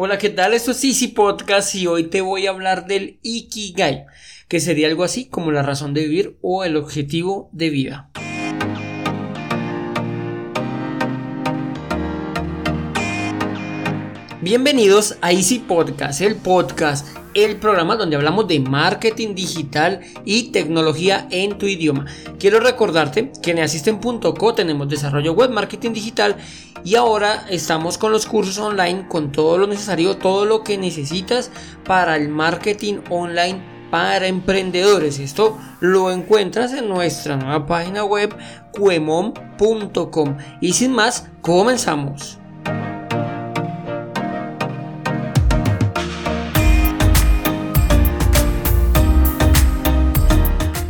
Hola, ¿qué tal? Esto es Easy Podcast y hoy te voy a hablar del Ikigai, que sería algo así como la razón de vivir o el objetivo de vida. Bienvenidos a Easy Podcast, el podcast, el programa donde hablamos de marketing digital y tecnología en tu idioma. Quiero recordarte que en asisten.co tenemos desarrollo web, marketing digital y ahora estamos con los cursos online con todo lo necesario, todo lo que necesitas para el marketing online para emprendedores. Esto lo encuentras en nuestra nueva página web cuemon.com. Y sin más, comenzamos.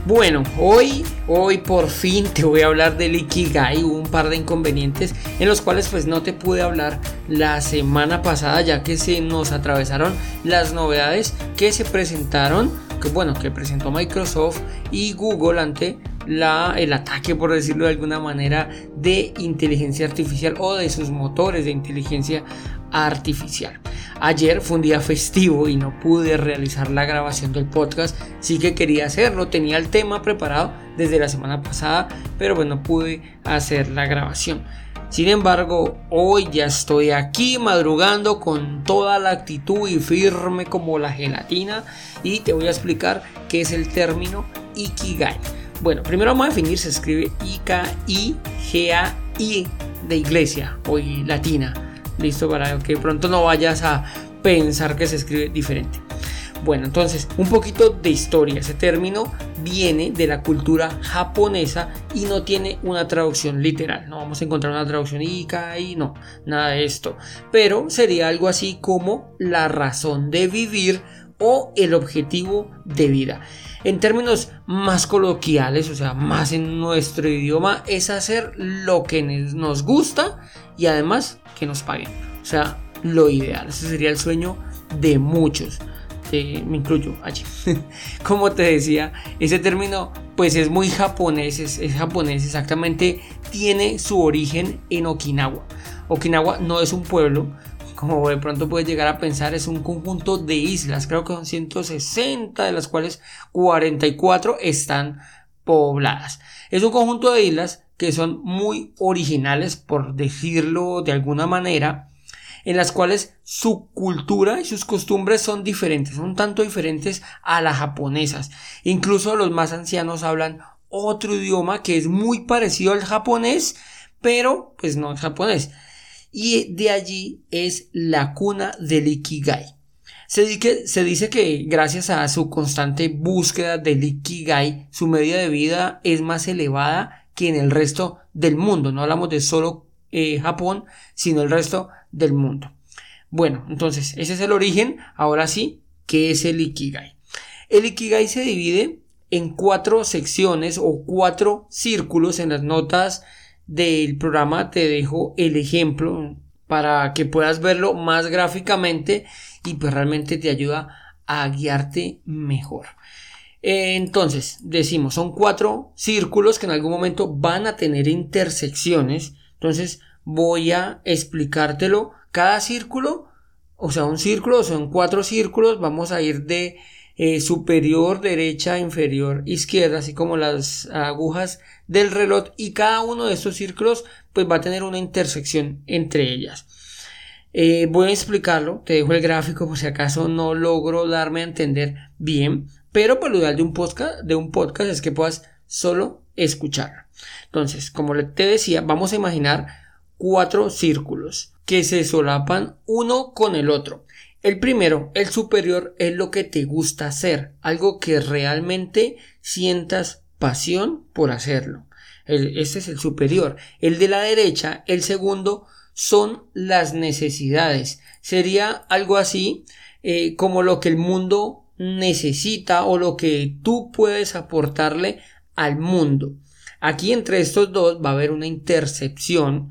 Bueno, hoy, hoy por fin te voy a hablar del Ikigai. Hubo un par de inconvenientes en los cuales pues no te pude hablar la semana pasada ya que se nos atravesaron las novedades que se presentaron, que bueno, que presentó Microsoft y Google ante la, el ataque, por decirlo de alguna manera, de inteligencia artificial o de sus motores de inteligencia artificial. Ayer fue un día festivo y no pude realizar la grabación del podcast, sí que quería hacerlo, tenía el tema preparado desde la semana pasada, pero bueno, pude hacer la grabación. Sin embargo, hoy ya estoy aquí madrugando con toda la actitud y firme como la gelatina y te voy a explicar qué es el término Ikigai. Bueno, primero vamos a definir, se escribe I-K-I-G-A-I de iglesia o latina Listo para que pronto no vayas a pensar que se escribe diferente. Bueno, entonces, un poquito de historia. Ese término viene de la cultura japonesa y no tiene una traducción literal. No vamos a encontrar una traducción y no, nada de esto. Pero sería algo así como la razón de vivir o el objetivo de vida. En términos más coloquiales, o sea, más en nuestro idioma, es hacer lo que nos gusta y además que nos paguen. O sea, lo ideal. Ese sería el sueño de muchos. me incluyo allí. Como te decía, ese término pues es muy japonés, es, japonés exactamente, tiene su origen en Okinawa. Okinawa no es un pueblo, como de pronto puedes llegar a pensar, es un conjunto de islas, creo que son 160, de las cuales 44 están pobladas. Es un conjunto de islas que son muy originales, por decirlo de alguna manera, en las cuales su cultura y sus costumbres son diferentes, son tanto diferentes a las japonesas. Incluso los más ancianos hablan otro idioma que es muy parecido al japonés, pero pues no es japonés. Y de allí es la cuna del Ikigai. Se, dice que gracias a su constante búsqueda del Ikigai, su medida de vida es más elevada que en el resto del mundo. No hablamos de solo eh, Japón, sino el resto del mundo. Bueno, entonces, ese es el origen. Ahora sí, ¿qué es el Ikigai? El Ikigai se divide en cuatro secciones o cuatro círculos en las notas del programa. Te dejo el ejemplo para que puedas verlo más gráficamente y pues realmente te ayuda a guiarte mejor. Entonces, decimos, son cuatro círculos que en algún momento van a tener intersecciones. Entonces, voy a explicártelo. Cada círculo, o sea, un círculo, son cuatro círculos. Vamos a ir de eh, superior, derecha, inferior, izquierda, así como las agujas del reloj. Y cada uno de estos círculos, pues va a tener una intersección entre ellas. Eh, voy a explicarlo, te dejo el gráfico por si acaso no logro darme a entender bien. Pero pues lo ideal de un podcast, de un podcast es que puedas solo escuchar. Entonces, como te decía, vamos a imaginar cuatro círculos que se solapan uno con el otro. El primero, el superior, es lo que te gusta hacer, algo que realmente sientas pasión por hacerlo. este es el superior. El de la derecha, el segundo, son las necesidades. Sería algo así eh, como lo que el mundo necesita o lo que tú puedes aportarle al mundo. Aquí entre estos dos va a haber una intercepción.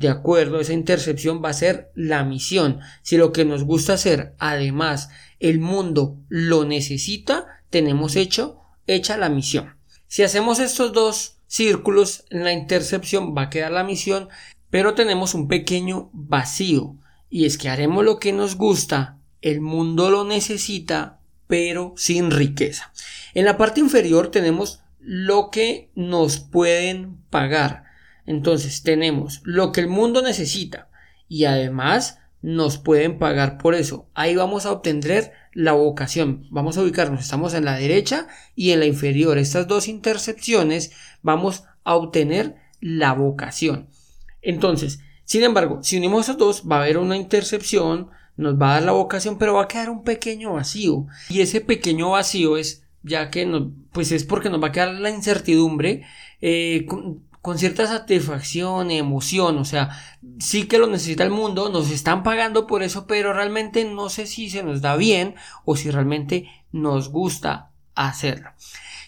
De acuerdo, esa intercepción va a ser la misión. Si lo que nos gusta hacer, además, el mundo lo necesita, tenemos hecho, hecha la misión. Si hacemos estos dos círculos en la intercepción, va a quedar la misión, pero tenemos un pequeño vacío. y es que haremos lo que nos gusta, el mundo lo necesita, pero sin riqueza. En la parte inferior tenemos lo que nos pueden pagar. Entonces tenemos lo que el mundo necesita y además nos pueden pagar por eso. Ahí vamos a obtener la vocación. Vamos a ubicarnos, estamos en la derecha y en la inferior. Estas dos intercepciones vamos a obtener la vocación. Entonces, sin embargo, si unimos estos dos, va a haber una intercepción, nos va a dar la vocación, pero va a quedar un pequeño vacío. Y ese pequeño vacío es, ya que no, pues es porque nos va a quedar la incertidumbre eh, con cierta satisfacción, emoción, o sea, sí que lo necesita el mundo, nos están pagando por eso, pero realmente no sé si se nos da bien o si realmente nos gusta hacerlo.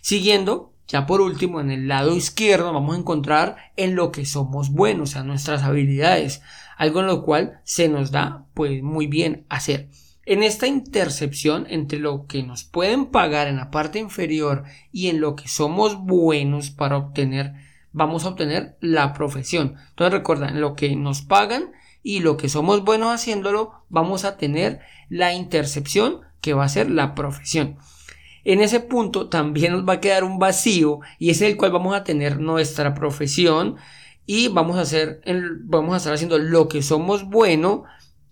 Siguiendo, ya por último, en el lado izquierdo vamos a encontrar en lo que somos buenos, o sea, nuestras habilidades, algo en lo cual se nos da pues muy bien hacer. En esta intercepción entre lo que nos pueden pagar en la parte inferior y en lo que somos buenos para obtener vamos a obtener la profesión. Entonces recuerda, lo que nos pagan y lo que somos buenos haciéndolo, vamos a tener la intercepción que va a ser la profesión. En ese punto también nos va a quedar un vacío y es el cual vamos a tener nuestra profesión y vamos a hacer vamos a estar haciendo lo que somos bueno,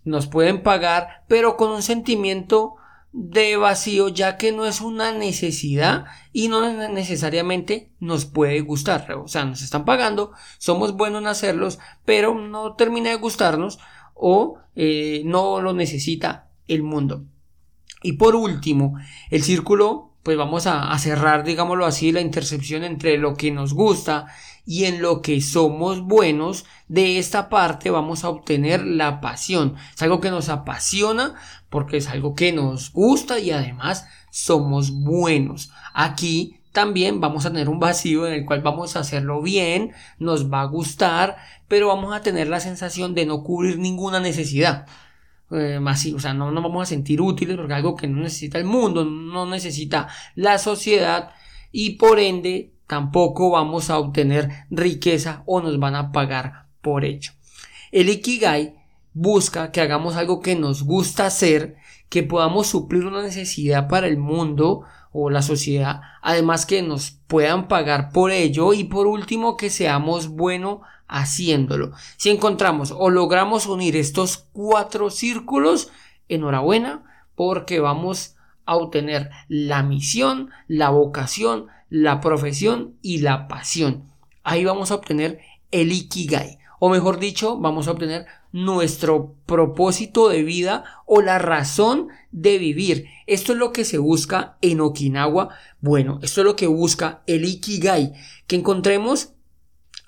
nos pueden pagar, pero con un sentimiento de vacío ya que no es una necesidad y no necesariamente nos puede gustar. O sea, nos están pagando, somos buenos en hacerlos, pero no termina de gustarnos o eh, no lo necesita el mundo. Y por último, el círculo, pues vamos a, cerrar, digámoslo así, la intercepción entre lo que nos gusta y en lo que somos buenos, de esta parte vamos a obtener la pasión. Es algo que nos apasiona porque es algo que nos gusta y además somos buenos. Aquí también vamos a tener un vacío en el cual vamos a hacerlo bien, nos va a gustar, pero vamos a tener la sensación de no cubrir ninguna necesidad. Eh, o sea, no nos vamos a sentir útiles porque algo que no necesita el mundo, no necesita la sociedad y por ende tampoco vamos a obtener riqueza o nos van a pagar por ello. El Ikigai busca que hagamos algo que nos gusta hacer, que podamos suplir una necesidad para el mundo o la sociedad, además que nos puedan pagar por ello y por último que seamos buenos haciéndolo. Si encontramos o logramos unir estos cuatro círculos, enhorabuena porque vamos a obtener la misión, la vocación, la profesión y la pasión. Ahí vamos a obtener el Ikigai, o mejor dicho, vamos a obtener nuestro propósito de vida o la razón de vivir. Esto es lo que se busca en Okinawa. Bueno, esto es lo que busca el Ikigai, que encontremos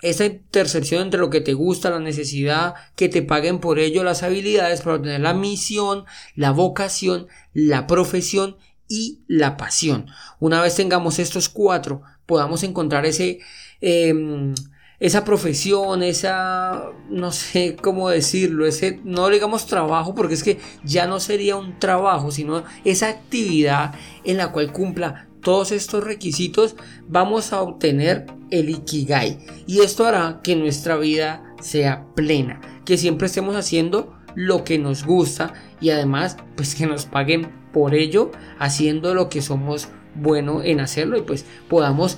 esa intercepción entre lo que te gusta, la necesidad, que te paguen por ello las habilidades para obtener la misión, la vocación, la profesión y la pasión. Una vez tengamos estos cuatro, podamos encontrar ese, em, esa profesión, esa, no sé cómo decirlo, ese, no digamos trabajo, porque es que ya no sería un trabajo, sino esa actividad en la cual cumpla todos estos requisitos, vamos a obtener el Ikigai. Y esto hará que nuestra vida sea plena, que siempre estemos haciendo lo que nos gusta y además pues que nos paguen por ello haciendo lo que somos bueno en hacerlo y pues podamos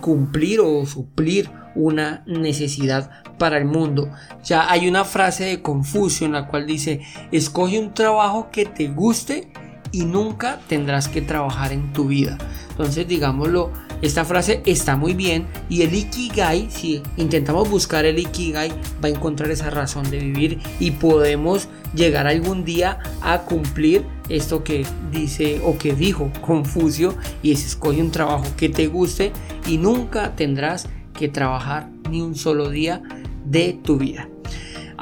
cumplir o suplir una necesidad para el mundo. Ya hay una frase de Confucio en la cual dice, escoge un trabajo que te guste y nunca tendrás que trabajar en tu vida. Entonces, digámoslo, esta frase está muy bien y el Ikigai, si intentamos buscar el Ikigai, va a encontrar esa razón de vivir y podemos llegar algún día a cumplir esto que dice o que dijo Confucio y es escoge un trabajo que te guste y nunca tendrás que trabajar ni un solo día de tu vida.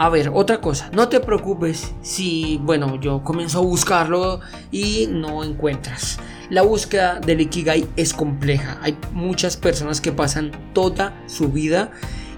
A ver, otra cosa, no te preocupes si, bueno, yo comienzo a buscarlo y no encuentras. La búsqueda del Ikigai es compleja. Hay muchas personas que pasan toda su vida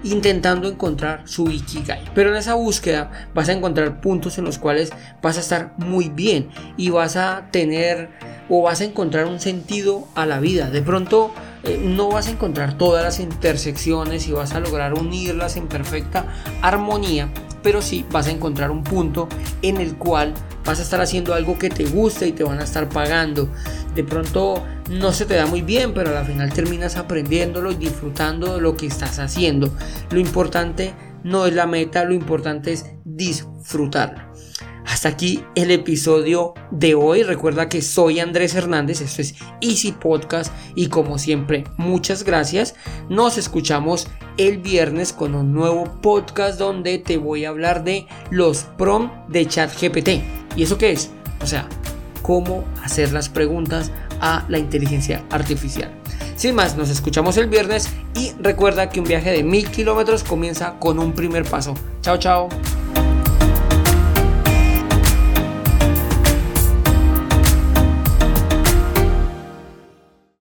intentando encontrar su Ikigai. Pero en esa búsqueda vas a encontrar puntos en los cuales vas a estar muy bien y vas a tener o vas a encontrar un sentido a la vida. De pronto eh, no vas a encontrar todas las intersecciones y vas a lograr unirlas en perfecta armonía, pero sí vas a encontrar un punto en el cual vas a estar haciendo algo que te gusta y te van a estar pagando. De pronto no se te da muy bien, pero al final terminas aprendiéndolo y disfrutando de lo que estás haciendo. Lo importante no es la meta, lo importante es disfrutarlo. Hasta aquí el episodio de hoy. Recuerda que soy Andrés Hernández, esto es Easy Podcast y como siempre, muchas gracias. Nos escuchamos el viernes con un nuevo podcast donde te voy a hablar de los prom de ChatGPT. ¿Y eso qué es? O sea, cómo hacer las preguntas a la inteligencia artificial. Sin más, nos escuchamos el viernes y recuerda que un viaje de mil kilómetros comienza con un primer paso. Chao, chao.